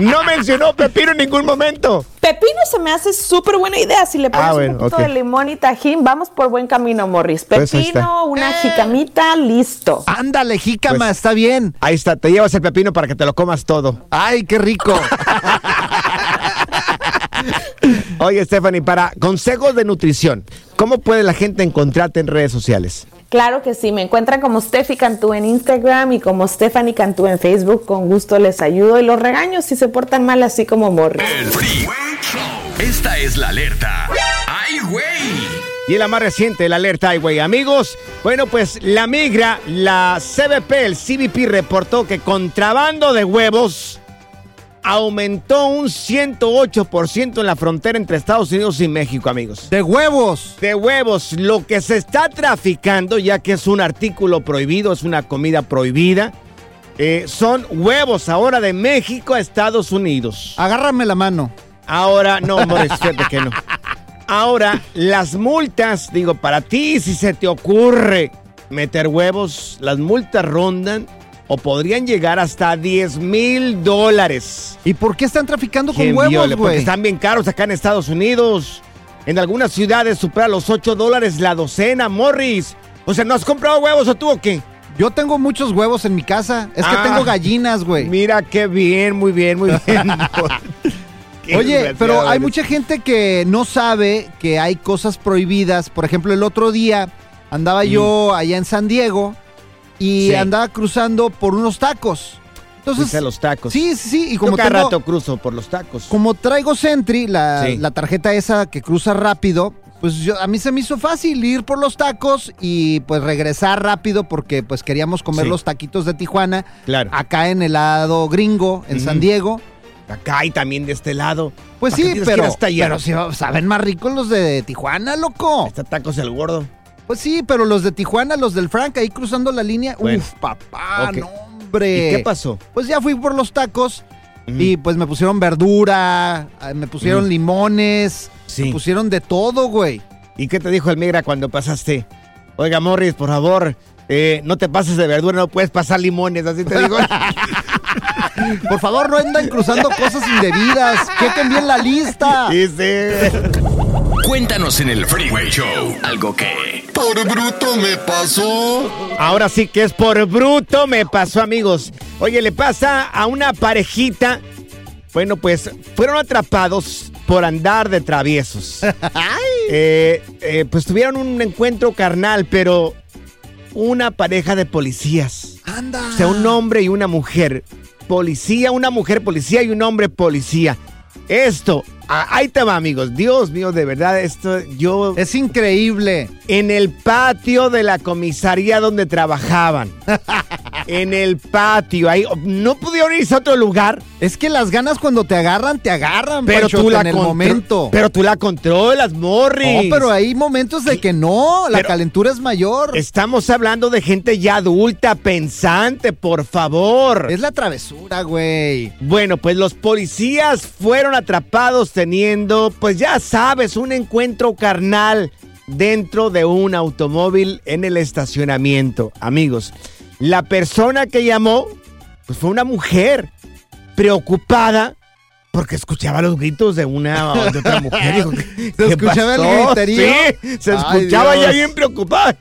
No mencionó pepino en ningún momento. Pepino se me hace súper buena idea. Si le pones Ah, bueno, un poquito de limón y tajín, vamos por buen camino, Morris. Pues. Pepino, una jicamita, listo. Ándale, jícama, Pues- está bien. Ahí está, te llevas el pepino para que te lo comas todo. Ay, qué rico. Oye, Stephanie, para consejos de nutrición, ¿cómo puede la gente encontrarte en redes sociales? Claro que sí, me encuentran como Steffi Cantú en Instagram y como Stephanie Cantú en Facebook. Con gusto les ayudo y los regaños si se portan mal, así como Morris. El Freeway Show. Esta es la alerta. ¡Ay, güey! Y la más reciente, la alerta highway. Amigos, bueno, pues la migra, la CBP, el CBP reportó que contrabando de huevos aumentó un 108% en la frontera entre Estados Unidos y México, amigos. De huevos. De huevos. Lo que se está traficando, ya que es un artículo prohibido, es una comida prohibida, eh, son huevos ahora de México a Estados Unidos. Agárrame la mano. Ahora, no, Morris, fíjate que no. Ahora, las multas, digo, para ti, si se te ocurre meter huevos, las multas rondan o podrían llegar hasta 10 mil dólares. ¿Y por qué están traficando con ¿Quién huevos? Porque güey? están bien caros acá en Estados Unidos. En algunas ciudades supera los 8 dólares la docena, Morris. O sea, ¿no has comprado huevos o tú o qué? Yo tengo muchos huevos en mi casa. Es que Ah. tengo gallinas, güey. Mira qué bien, muy bien, muy bien. Oye, pero hay eres. mucha gente que no sabe que hay cosas prohibidas. Por ejemplo, el otro día andaba yo allá en San Diego y. Sí. andaba cruzando por unos tacos. Entonces, a los tacos. sí, sí, sí. Y Yo como cada tengo- rato cruzo por los tacos. como traigo Sentry, la, Sí. la tarjeta esa que cruza rápido, pues yo, a mí se me hizo fácil ir por los tacos y pues regresar rápido porque pues queríamos comer Sí. los taquitos de Tijuana. Claro. Acá en el lado gringo, en. San Diego. Acá y también de este lado. Pues ¿Para qué sí, pero, pero sí, saben más ricos los de Tijuana, loco. Este tacos el gordo. Pues sí, pero los de Tijuana, los del Frank, ahí cruzando la línea. Bueno. Uf, papá, Ok. no, hombre. ¿Y qué pasó? Pues ya fui por los tacos y pues me pusieron verdura, eh, me pusieron limones, Sí. me pusieron de todo, güey. ¿Y qué te dijo el migra cuando pasaste? Oiga, Morris, por favor, eh, no te pases de verdura, no puedes pasar limones, así te digo. Por favor, no anden cruzando cosas indebidas. Chequen bien la lista. Dice. Cuéntanos en el Freeway Show algo que... Por bruto me pasó. Ahora sí que es por bruto, me pasó, amigos. Oye, le pasa a una parejita. Bueno, pues fueron atrapados por andar de traviesos. Eh, eh, pues tuvieron un encuentro carnal, pero una pareja de policías. Anda. O sea, un hombre y una mujer. Policía, una mujer policía y un hombre policía. Esto, a- ahí te va, amigos. Dios mío, de verdad, esto yo... Es increíble. En el patio de la comisaría donde trabajaban. en el patio, ahí. ¿No pudieron irse a otro lugar? Es que las ganas cuando te agarran, te agarran, Pero tú la en el momento. Pero tú la controlas, Morris. No, pero hay momentos de que no, la Pero- calentura es mayor. Estamos hablando de gente ya adulta, pensante, por favor. Es la travesura, güey. Bueno, pues los policías fueron atrapados teniendo, pues ya sabes, un encuentro carnal dentro de un automóvil en el estacionamiento. Amigos, la persona que llamó, pues fue una mujer preocupada porque escuchaba los gritos de una o de otra mujer. Dijo, ¿qué- ¿Se escuchaba el griterío? Sí, se Ay, escuchaba ya bien preocupada.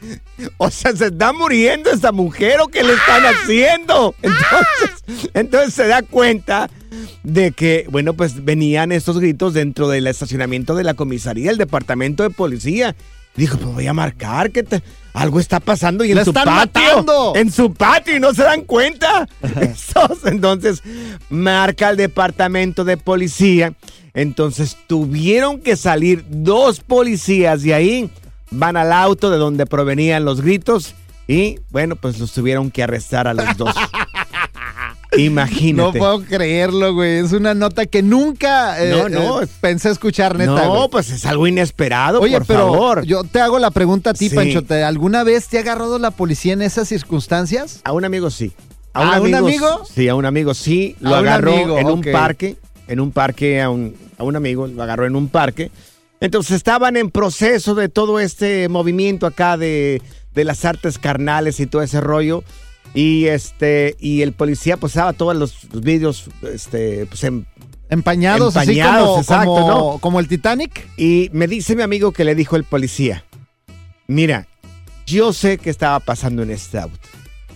O sea, se está muriendo esta mujer o qué le están haciendo. Entonces, entonces se da cuenta de que, bueno, pues venían estos gritos dentro del estacionamiento de la comisaría, el departamento de policía. Dijo, pues voy a marcar que te- algo está pasando y en ¡La su están patio, matando! en su patio y no se dan cuenta. Entonces, marca al departamento de policía. Entonces, tuvieron que salir dos policías de ahí, van al auto de donde provenían los gritos y, bueno, pues los tuvieron que arrestar a los dos. No Imagínate. puedo creerlo, güey. Es una nota que nunca eh, No, no. eh, pensé escuchar, neta. no, güey. pues es algo inesperado, Oye, por pero favor. yo te hago la pregunta a ti, Sí. Panchote. ¿Alguna vez te ha agarrado la policía en esas circunstancias? A un amigo sí. ¿A un amigo? Sí, a un amigo sí. Lo agarró amigo, en un parque. En un parque, a un, a un amigo lo agarró en un parque. Entonces estaban en proceso de todo este movimiento acá de, de las artes carnales y todo ese rollo. Y este, y el policía pues daba todos los, los vídeos este, pues, en- Empañados, Empañados, así como, exacto, como, ¿no? como el Titanic. Y me dice mi amigo que le dijo el policía, mira, yo sé qué estaba pasando en este auto.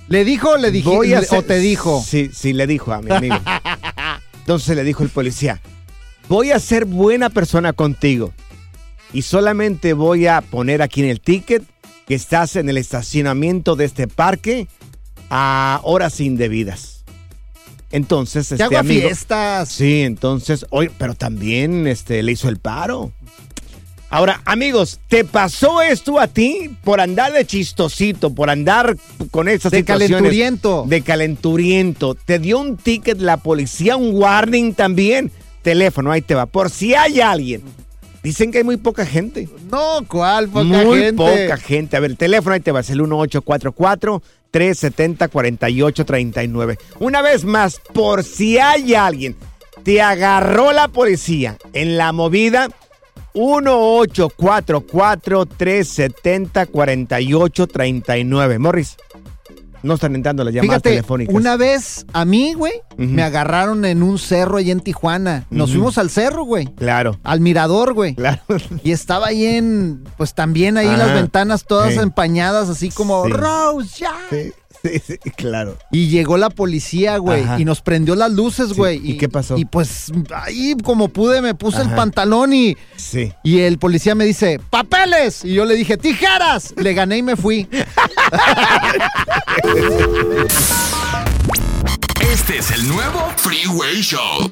¿Le dijo o le dije Voy a o te dijo? Sí, sí, le dijo a mi amigo. Entonces le dijo el policía, voy a ser buena persona contigo y solamente voy a poner aquí en el ticket que estás en el estacionamiento de este parque a horas indebidas. Entonces, Te este hago a amigo, fiestas. Sí, entonces, oye, pero también este le hizo el paro. Ahora, amigos, ¿te pasó esto a ti por andar de chistosito, por andar con esas De situaciones? calenturiento. De calenturiento. ¿Te dio un ticket la policía, un warning también? Teléfono, ahí te va. Por si hay alguien. Dicen que hay muy poca gente. No, ¿cuál poca muy gente? poca gente. A ver, el teléfono ahí te va. Es el 1844-370-4839. Una vez más, por si hay alguien, te agarró la policía en la movida. 1844-370-4839. Morris, no están entrando las llamadas Fíjate, telefónicas. una vez a mí, güey, me agarraron en un cerro ahí en Tijuana. Nos fuimos al cerro, güey. Claro. Al mirador, güey. Claro. Y estaba ahí en, pues también ahí Ajá. las ventanas todas Sí. empañadas, así como, Sí. Rose, ya. Sí, sí, sí, claro. Y llegó la policía, güey, Ajá. y nos prendió las luces, Sí, güey. ¿y qué pasó? Y pues ahí como pude me puse el pantalón y, Sí. y el policía me dice, papeles. Y yo le dije, tijeras. Le gané y me fui. Este es el nuevo Freeway Show.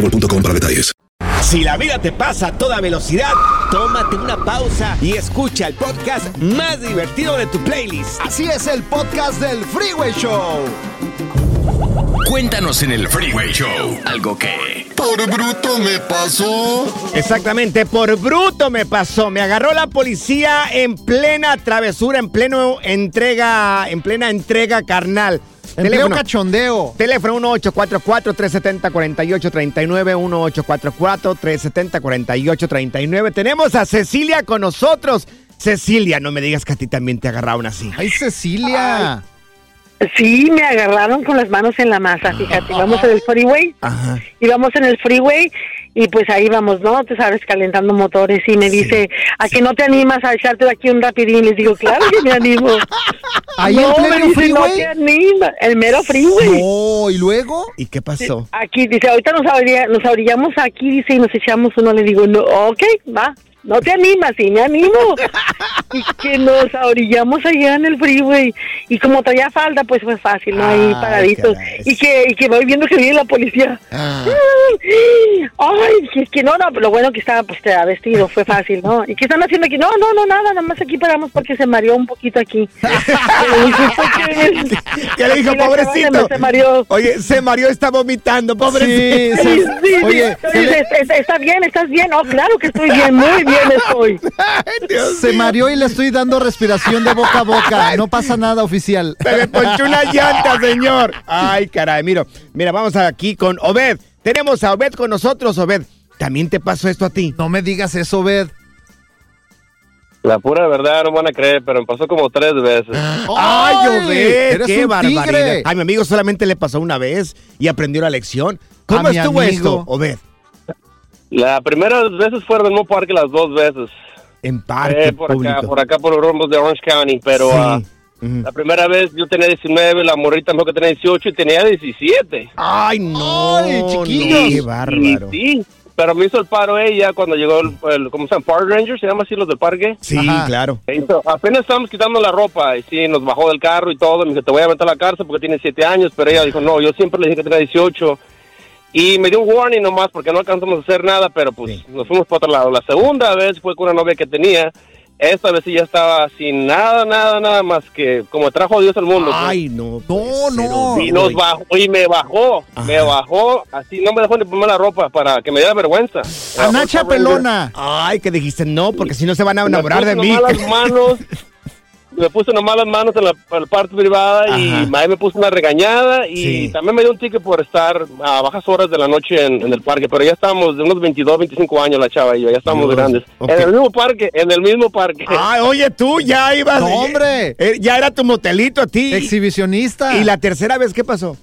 boostmobile.com para detalles. Si la vida te pasa a toda velocidad, tómate una pausa y escucha el podcast más divertido de tu playlist. Así es el podcast del Freeway Show. Cuéntanos en el Freeway Show algo que... Por bruto me pasó. Exactamente, por bruto me pasó. Me agarró la policía en plena travesura, en pleno entrega, en plena entrega carnal. Pleno cachondeo. Teléfono 1844-370-4839, 1844-370-4839. Tenemos a Cecilia con nosotros. Cecilia, no me digas que a ti también te agarraron así. Ay, Cecilia. Sí, me agarraron con las manos en la masa, fíjate. Íbamos en el freeway, Ajá. íbamos en el freeway y pues ahí vamos, ¿no? Tú sabes, calentando motores y me dice, ¿a que no te animas a echarte de aquí un rapidín? Les digo, claro que me animo. ¿Ahí no, en pleno dice, freeway? no te. El mero freeway. No, ¿y luego? ¿Y qué pasó? Aquí, dice, ahorita nos, orilla- nos orillamos aquí, dice, y nos echamos uno. Le digo, no, ok, va. No te animas, sí, me animo. y que nos orillamos allá en el freeway. Y como traía falda, pues fue fácil, ¿no? Ahí paraditos. caray. Y que, y que voy viendo que viene la policía. Ah. Ay, que, que no, no, lo bueno que estaba pues estaba vestido, fue fácil, ¿no? ¿Y qué están haciendo aquí? No, no, no, nada, nada más aquí paramos porque se mareó un poquito aquí. ¿Qué le dijo, pobrecito? Se mareó. Oye, se mareó, está vomitando, pobrecito. Sí, sí, sí. Oye, Dice, "¿Está- ¿está bien? ¿Estás bien? Oh, claro que estoy bien, muy bien estoy. Se mareó y le estoy dando respiración de boca a boca. No pasa nada, oficial. Se le ponchó una llanta, señor. Ay, caray, mira, mira, vamos aquí con Obed. Tenemos a Obed con nosotros, Obed. ¿También te pasó esto a ti? No me digas eso, Bed. La pura verdad no van a creer, pero me pasó como tres veces. ¡Ay, Obed! ¡Qué barbaridad! tigre. A mi amigo solamente le pasó una vez y aprendió la lección. ¿Cómo A estuvo esto, Obed? Las primeras veces fueron en un parque las dos veces. En parque Eh, por público. acá, por acá por los rumbos de Orange County, pero Sí. ah, la primera vez yo tenía 19, la morrita mejor que tenía 18 y tenía 17. ¡Ay, no! Ay, chiquillos. no, ¡Qué bárbaro! Y sí, pero me hizo el paro ella cuando llegó el, el ¿cómo se llama? Park Ranger, se llama así los del parque. Sí, claro. Me hizo- apenas estábamos quitando la ropa y sí, nos bajó del carro y todo. Me dijo, te voy a meter a la cárcel porque tiene siete años, pero ella dijo, no, yo siempre le dije que tenía 18. Y me dio un warning nomás porque no alcanzamos a hacer nada, pero pues nos fuimos para otro lado. La segunda vez fue con una novia que tenía. Esta vez sí ya estaba sin nada, nada, nada más que como trajo Dios al mundo. pues. Ay, no. No, no. Y nos bajó, y me bajó, me bajó, así no me dejó ni poner la ropa para que me diera vergüenza. Anacha pelona. Ay, que dijiste no, porque si no se van a Me enamorar de mí. las manos, me puse nomás las manos en la, en la parte privada y ahí me puso una regañada y Sí. también me dio un ticket por estar a bajas horas de la noche en, en el parque, pero ya estábamos de unos 22, 25 años la chava y yo, ya estábamos Dios. grandes. En el mismo parque, en el mismo parque. Ay, oye, tú ya ibas. No, hombre. Eh, Ya era tu motelito a ti. Exhibicionista. ¿Y la tercera vez qué pasó?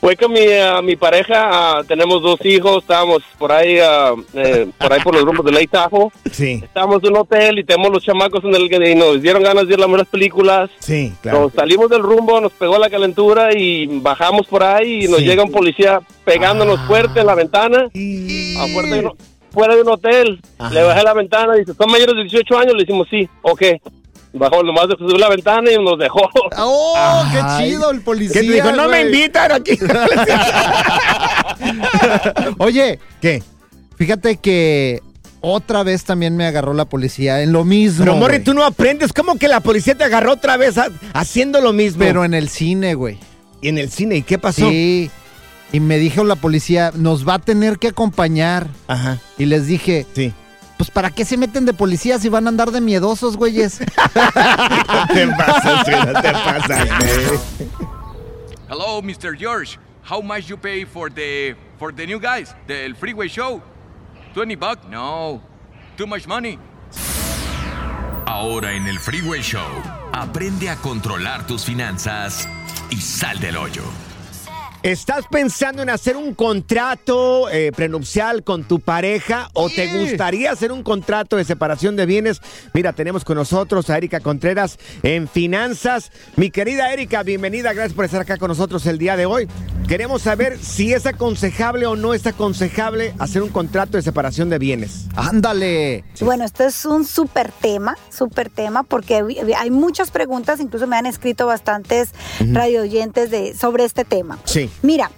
Fue con mi, ah, mi pareja, ah, tenemos dos hijos, estábamos por ahí, ah, eh, por ahí por los rumbos de Lake Tahoe. Sí. Estábamos en un hotel y tenemos los chamacos en el y nos dieron ganas de ir a las películas. Sí, claro. Nos salimos del rumbo, nos pegó la calentura y bajamos por ahí y nos llega un policía pegándonos fuerte en la ventana, un- fuera de un hotel. Le bajé la ventana y dice, ¿son mayores de 18 años? Le decimos, sí, ok. Bajó nomás de subir la ventana y nos dejó. ¡Oh, qué Ay. chido el policía! ¿Qué te dijo? No me güey. invitan aquí. Oye, ¿Qué? fíjate que otra vez también me agarró la policía en lo mismo. Pero, Morri, güey. tú no aprendes. ¿Cómo que la policía te agarró otra vez ha- haciendo lo mismo? Pero en el cine, güey. ¿Y en el cine? ¿Y qué pasó? Sí. Y me dijo la policía, nos va a tener que acompañar. Ajá. Y les dije, Sí. Pues ¿para qué se meten de policía si van a andar de miedosos, güeyes? No te pasas, güey, no te pasas, güey. Hello, Mr. George. How much you pay for the for the new guys? The freeway show? 20 bucks? No. Too much money. Ahora en el Freeway Show, aprende a controlar tus finanzas y sal del hoyo. ¿Estás pensando en hacer un contrato eh, prenupcial con tu pareja o te gustaría hacer un contrato de separación de bienes? Mira, tenemos con nosotros a Erika Contreras en Finanzas. Mi querida Erika, bienvenida, gracias por estar acá con nosotros el día de hoy. Queremos saber si es aconsejable o no es aconsejable hacer un contrato de separación de bienes. Ándale. Bueno, esto es un súper tema, súper tema, porque hay muchas preguntas, incluso me han escrito bastantes Ujú. radio oyentes de, sobre este tema. Sí. Mira,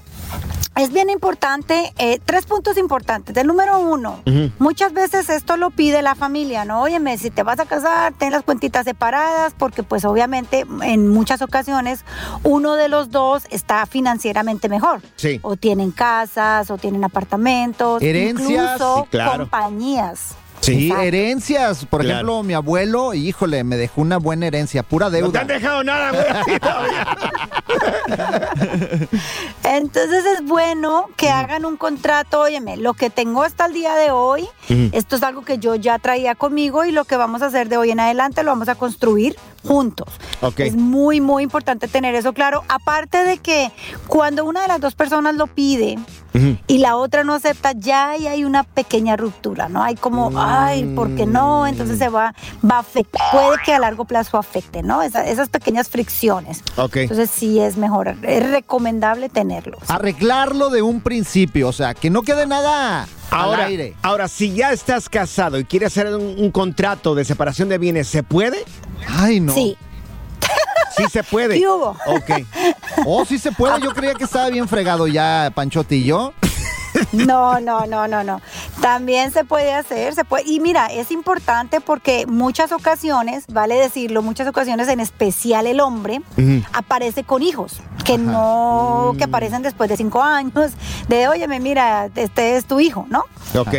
es bien importante, eh, tres puntos importantes. El número uno, muchas veces esto lo pide la familia, ¿no? Óyeme, si te vas a casar, ten las cuentitas separadas, porque pues obviamente en muchas ocasiones uno de los dos está financieramente mejor. Sí. O tienen casas, o tienen apartamentos, Herencias, incluso sí, claro. compañías. Sí, Exacto. herencias. Por Claro. ejemplo, mi abuelo, híjole, me dejó una buena herencia, pura No te deuda. han dejado nada, güey. Entonces es bueno que hagan un contrato, óyeme, lo que tengo hasta el día de hoy, esto es algo que yo ya traía conmigo y lo que vamos a hacer de hoy en adelante lo vamos a construir juntos. Ok. Es muy, muy importante tener eso claro. Aparte de que cuando una de las dos personas lo pide y la otra no acepta, ya ahí hay una pequeña ruptura, ¿no? Hay como, ay, ¿por qué no? Entonces se va, va a afectar, puede que a largo plazo afecte, ¿no? Esa- esas pequeñas fricciones. Ok. Entonces sí es mejor, es recomendable tenerlo. Arreglarlo de un principio, o sea, que no quede nada Ahora, al aire. ahora, si ya estás casado y quieres hacer un, un contrato de separación de bienes, ¿se puede? Ay, no. Sí. Sí se puede. ¿Qué hubo? Ok. Oh, sí se puede. Yo creía que estaba bien fregado ya, Panchote y yo. No, no, no, no, no. También se puede hacer, se puede. Y mira, es importante porque muchas ocasiones, vale decirlo, muchas ocasiones, en especial el hombre, aparece con hijos que no, que aparecen después de cinco años, de óyeme, mira, este es tu hijo, ¿no?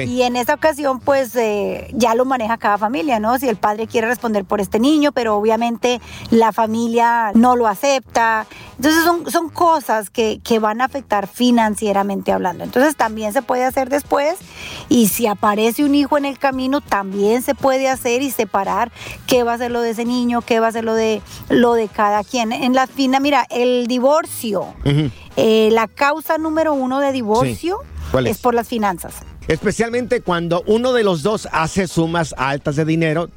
Y en esa ocasión, pues eh, ya lo maneja cada familia, ¿no? Si el padre quiere responder por este niño, pero obviamente la familia no lo acepta. Entonces son, son cosas que, que van a afectar financieramente hablando. Entonces también se puede hacer después y si aparece un hijo en el camino, también se puede hacer y separar qué va a ser lo de ese niño, qué va a ser lo de, lo de cada quien. En la fina, mira, el divorcio, eh, la causa número uno de divorcio ¿Cuál es? es por las finanzas. Especialmente cuando uno de los dos hace sumas altas de dinero,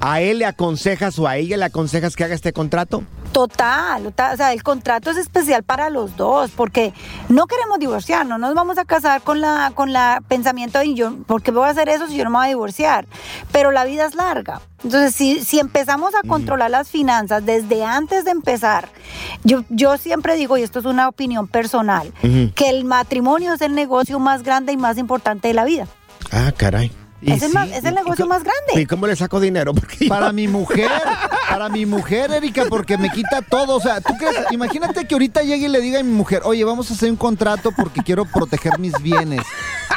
¿a él le aconsejas o a ella le aconsejas que haga este contrato? Total, o sea, el contrato es especial para los dos, porque no queremos divorciar, no nos vamos a casar con la, con la pensamiento de yo, ¿por qué voy a hacer eso si yo no me voy a divorciar? Pero la vida es larga. Entonces, si, si empezamos a controlar las finanzas desde antes de empezar, yo, yo siempre digo, y esto es una opinión personal, que el matrimonio es el negocio más grande y más importante de la vida. Ah, caray. Es el, más- es el negocio más grande. ¿Y cómo le saco dinero? Porque Para mi mujer, para mi mujer, Erika, porque me quita todo. O sea, ¿tú crees? Imagínate que ahorita llegue y le diga a mi mujer, oye, vamos a hacer un contrato porque quiero proteger mis bienes.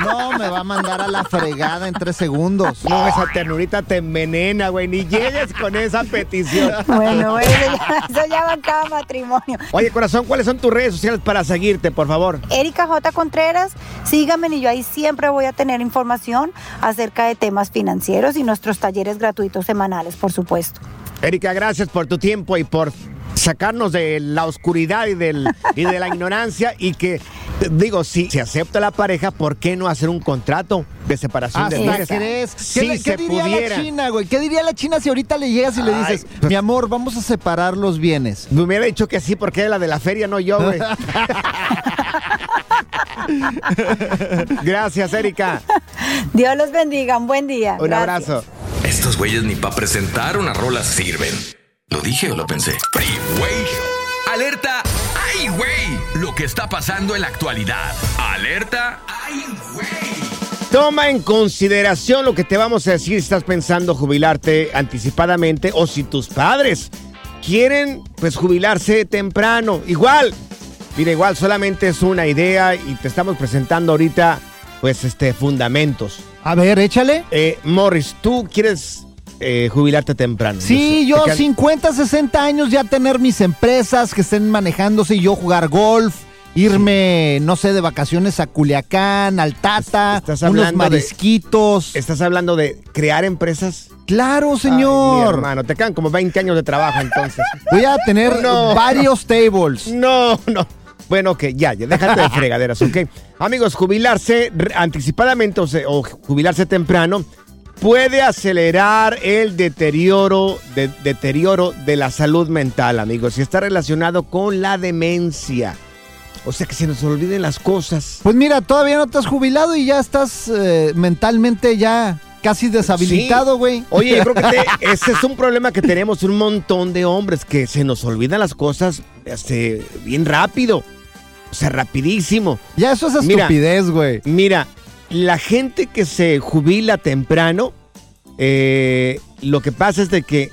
No, me va a mandar a la fregada en tres segundos. No, esa ternurita te envenena, güey. Ni llegues con esa petición. Bueno, eso ya, eso ya va cada matrimonio. Oye, corazón, ¿cuáles son tus redes sociales para seguirte, por favor? Erika J. Contreras, síganme y yo ahí siempre voy a tener información acerca de temas financieros y nuestros talleres gratuitos semanales, por supuesto. Erika, gracias por tu tiempo y por sacarnos de la oscuridad y, del, y de la ignorancia y que, digo, si se acepta la pareja, ¿por qué no hacer un contrato de separación de ¿Hasta bienes? crees? ¿Qué, Si le- qué se diría pudiera. la China, güey? ¿Qué diría la China si ahorita le llegas y le Ay, dices, pues- mi amor, vamos a separar los bienes? Me hubiera dicho que sí, porque era la de la feria, no yo, güey. Gracias, Erika. Dios los bendiga, un buen día. Un Gracias. abrazo. Estos güeyes ni para presentar una rola sirven. ¿Lo dije o lo pensé? Freeway Show. Alerta. ¡Ay, güey! Lo que está pasando en la actualidad. Alerta. ¡Ay, güey! Toma en consideración lo que te vamos a decir si estás pensando jubilarte anticipadamente o si tus padres quieren pues jubilarse temprano. Igual, mira, igual solamente es una idea y te estamos presentando ahorita pues este fundamentos. A ver, échale. Eh, Morris, ¿tú quieres eh, jubilarte temprano? Sí, yo quedan- 50, 60 años ya tener mis empresas que estén manejándose y yo jugar golf, irme, no sé, de vacaciones a Culiacán, al Tata, Estás unos de- marisquitos. ¿Estás hablando de crear empresas? Claro, Ay, mi señor. hermano, te quedan como 20 años de trabajo entonces. Voy a tener No. varios tables. No, no. Bueno, ok, ya, ya, déjate de fregaderas, ¿ok? Amigos, jubilarse anticipadamente o, se- o jubilarse temprano puede acelerar el deterioro de, deterioro de la salud mental, amigos, y está relacionado con la demencia. O sea que se nos olviden las cosas. Pues mira, todavía no has jubilado y ya estás eh, mentalmente ya casi deshabilitado, Sí. güey. Oye, yo creo que te- ese es un problema que tenemos un montón de hombres, que se nos olvidan las cosas este, bien rápido. O sea, rapidísimo. Ya eso es estupidez, güey. Mira, la gente que se jubila temprano, eh, lo que pasa es de que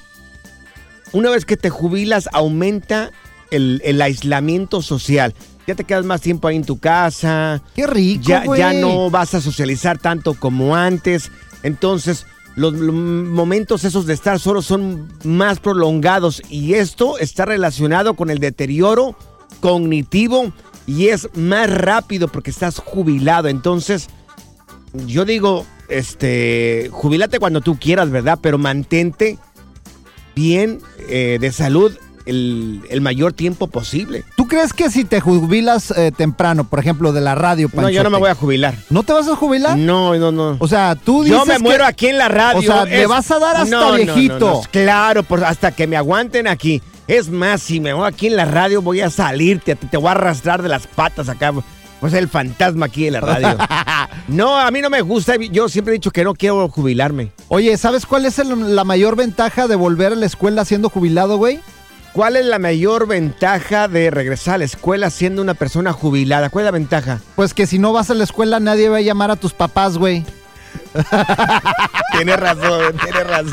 una vez que te jubilas aumenta el, el aislamiento social. Ya te quedas más tiempo ahí en tu casa. Qué rico, Ya, ya no vas a socializar tanto como antes. Entonces, los l- momentos esos de estar solos son más prolongados y esto está relacionado con el deterioro cognitivo y es más rápido porque estás jubilado. Entonces, yo digo, este, jubilate cuando tú quieras, ¿verdad? Pero mantente bien eh, de salud el, el mayor tiempo posible. ¿Tú crees que si te jubilas eh, temprano, por ejemplo, de la radio, No, yo no me Panchote, voy a jubilar. ¿No te vas a jubilar? No, no, no. O sea, tú dices Yo me que- muero aquí en la radio. O sea, Es- vas a dar hasta No, no, no, viejito. no. Claro, por- hasta que me aguanten aquí. Es más, si me voy aquí en la radio, voy a salirte, te, te voy a arrastrar de las patas acá. Ser el fantasma aquí en la radio. no, a mí no me gusta. Yo siempre he dicho que no quiero jubilarme. Oye, ¿sabes cuál es el- la mayor ventaja de volver a la escuela siendo jubilado, güey? ¿Cuál es la mayor ventaja de regresar a la escuela siendo una persona jubilada? ¿Cuál es la ventaja? Pues que si no vas a la escuela nadie va a llamar a tus papás, güey. Tienes razón, tienes razón.